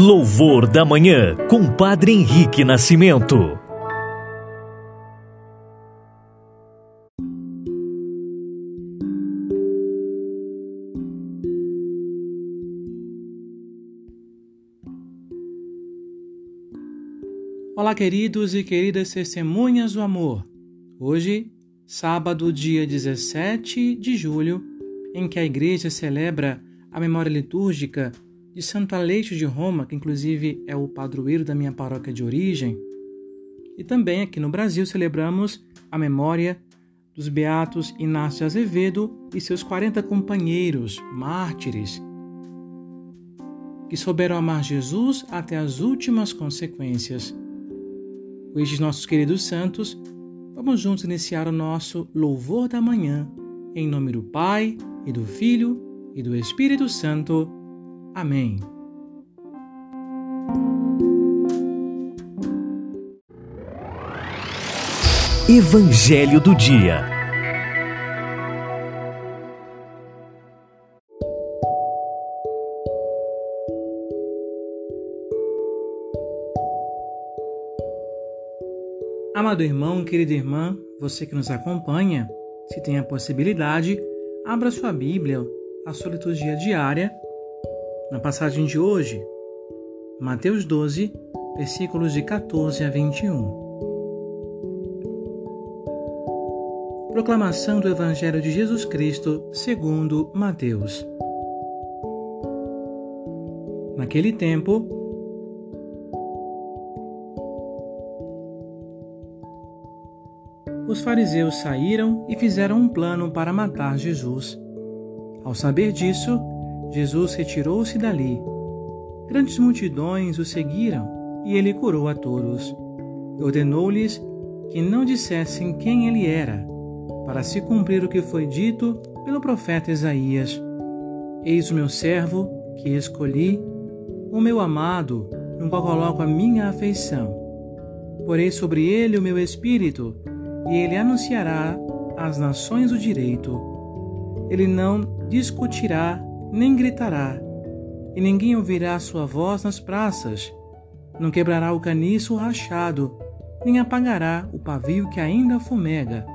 Louvor da Manhã, com Padre Henrique Nascimento. Olá, queridos e queridas testemunhas do amor. Hoje, sábado, dia 17 de julho, em que a igreja celebra a memória litúrgica de Santo Aleixo de Roma, que inclusive é o padroeiro da minha paróquia de origem. E também aqui no Brasil celebramos a memória dos beatos Inácio Azevedo e seus 40 companheiros mártires que souberam amar Jesus até as últimas consequências. Com estes nossos queridos santos, vamos juntos iniciar o nosso louvor da manhã, em nome do Pai, e do Filho, e do Espírito Santo. Amém. Evangelho do Dia Amado irmão, querida irmã, você que nos acompanha, se tem a possibilidade, abra sua Bíblia, a sua liturgia diária na passagem de hoje, Mateus 12, versículos de 14 a 21. Proclamação do Evangelho de Jesus Cristo segundo Mateus. Naquele tempo, os fariseus saíram e fizeram um plano para matar Jesus. Ao saber disso, Jesus retirou-se dali. Grandes multidões o seguiram e ele curou a todos. Ordenou-lhes que não dissessem quem ele era, para se cumprir o que foi dito pelo profeta Isaías: Eis o meu servo que escolhi, o meu amado, no qual coloco a minha afeição. Porei sobre ele o meu espírito, e ele anunciará às nações o direito. Ele não discutirá nem gritará, e ninguém ouvirá sua voz nas praças. Não quebrará o caniço rachado, nem apagará o pavio que ainda fumega,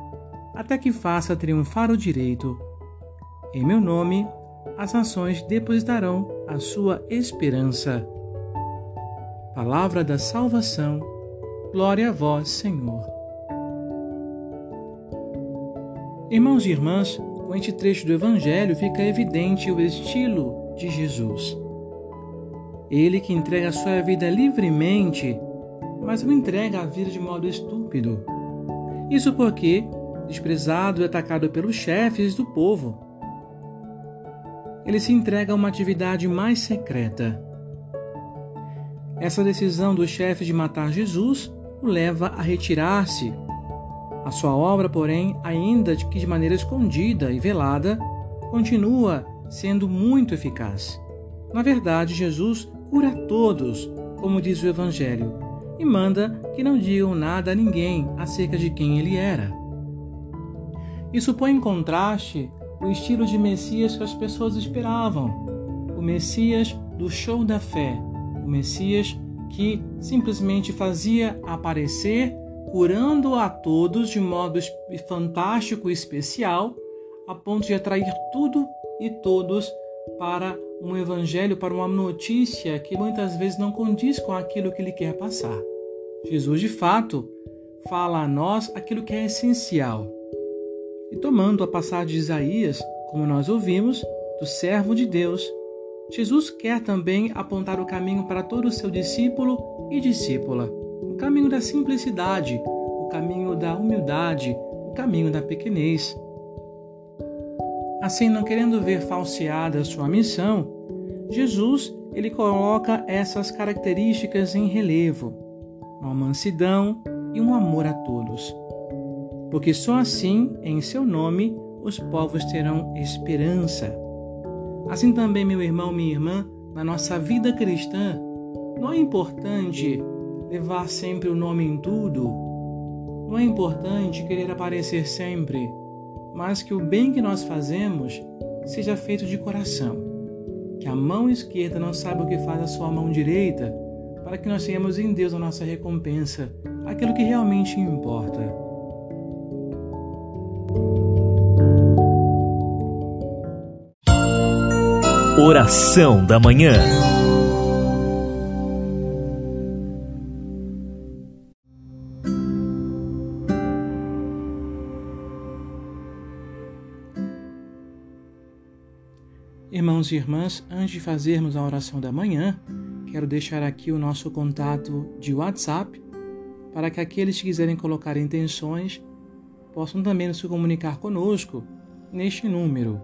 até que faça triunfar o direito. Em meu nome, as nações depositarão a sua esperança. Palavra da salvação, glória a vós, Senhor. Irmãos e irmãs, com este trecho do Evangelho fica evidente o estilo de Jesus. Ele que entrega a sua vida livremente, mas não entrega a vida de modo estúpido. Isso porque, desprezado e atacado pelos chefes do povo, ele se entrega a uma atividade mais secreta. Essa decisão do chefe de matar Jesus o leva a retirar-se a sua obra, porém, ainda que de maneira escondida e velada, continua sendo muito eficaz. Na verdade, Jesus cura todos, como diz o Evangelho, e manda que não digam nada a ninguém acerca de quem ele era. Isso põe em contraste o estilo de Messias que as pessoas esperavam, o Messias do show da fé, o Messias que simplesmente fazia aparecer curando a todos de modo fantástico e especial, a ponto de atrair tudo e todos para um evangelho, para uma notícia que muitas vezes não condiz com aquilo que ele quer passar. Jesus, de fato, fala a nós aquilo que é essencial. E tomando a passagem de Isaías, como nós ouvimos, do servo de Deus, Jesus quer também apontar o caminho para todo o seu discípulo e discípula o caminho da simplicidade, o caminho da humildade, o caminho da pequenez. Assim, não querendo ver falseada sua missão, Jesus ele coloca essas características em relevo, uma mansidão e um amor a todos. Porque só assim, em seu nome, os povos terão esperança. Assim também, meu irmão, minha irmã, na nossa vida cristã, não é importante levar sempre o nome em tudo. Não é importante querer aparecer sempre, mas que o bem que nós fazemos seja feito de coração. que a mão esquerda não saiba o que faz a sua mão direita, para que nós tenhamos em Deus a nossa recompensa, aquilo que realmente importa. Oração da Manhã. Irmãos e irmãs, antes de fazermos a oração da manhã, quero deixar aqui o nosso contato de WhatsApp para que aqueles que quiserem colocar intenções possam também se comunicar conosco neste número.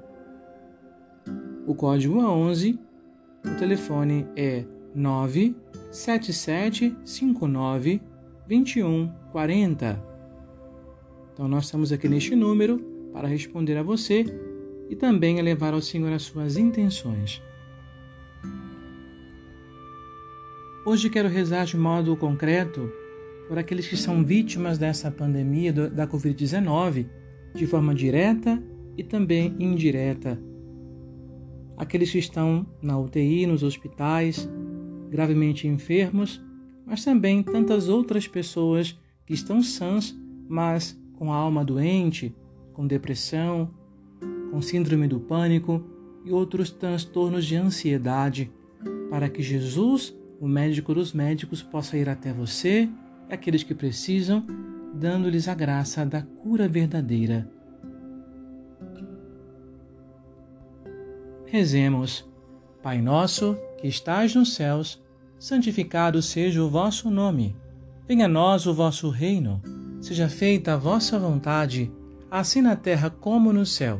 O código é 11, o telefone é 97759 2140. Então nós estamos aqui neste número para responder a você e também a levar ao Senhor as suas intenções. Hoje quero rezar de modo concreto por aqueles que são vítimas dessa pandemia da Covid-19, de forma direta e também indireta. Aqueles que estão na UTI, nos hospitais, gravemente enfermos, mas também tantas outras pessoas que estão sãs, mas com a alma doente, com depressão, com síndrome do pânico e outros transtornos de ansiedade, para que Jesus, o médico dos médicos, possa ir até você e aqueles que precisam, dando-lhes a graça da cura verdadeira. Rezemos. Pai nosso, que estais nos céus, santificado seja o vosso nome. Venha a nós o vosso reino. Seja feita a vossa vontade, assim na terra como no céu.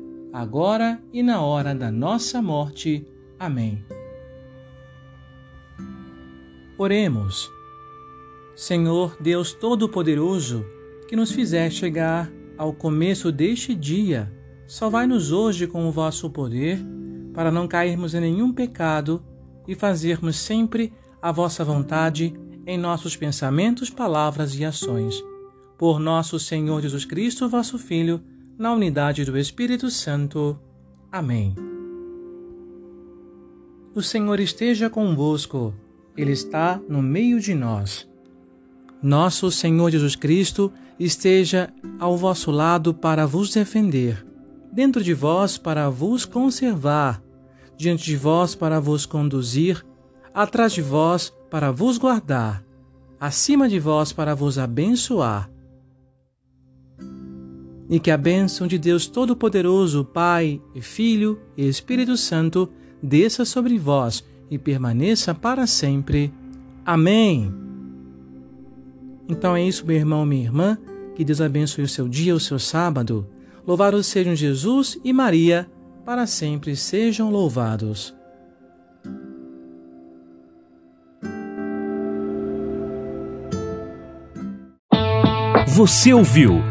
agora e na hora da nossa morte. Amém. Oremos. Senhor Deus Todo-Poderoso, que nos fizeste chegar ao começo deste dia, salvai-nos hoje com o vosso poder, para não cairmos em nenhum pecado e fazermos sempre a vossa vontade em nossos pensamentos, palavras e ações. Por nosso Senhor Jesus Cristo, vosso Filho, na unidade do Espírito Santo. Amém. O Senhor esteja convosco, Ele está no meio de nós. Nosso Senhor Jesus Cristo esteja ao vosso lado para vos defender, dentro de vós para vos conservar, diante de vós para vos conduzir, atrás de vós para vos guardar, acima de vós para vos abençoar e que a bênção de Deus Todo-Poderoso, Pai, e Filho e Espírito Santo desça sobre vós e permaneça para sempre. Amém. Então é isso, meu irmão, minha irmã. Que Deus abençoe o seu dia, o seu sábado. Louvados sejam Jesus e Maria, para sempre sejam louvados. Você ouviu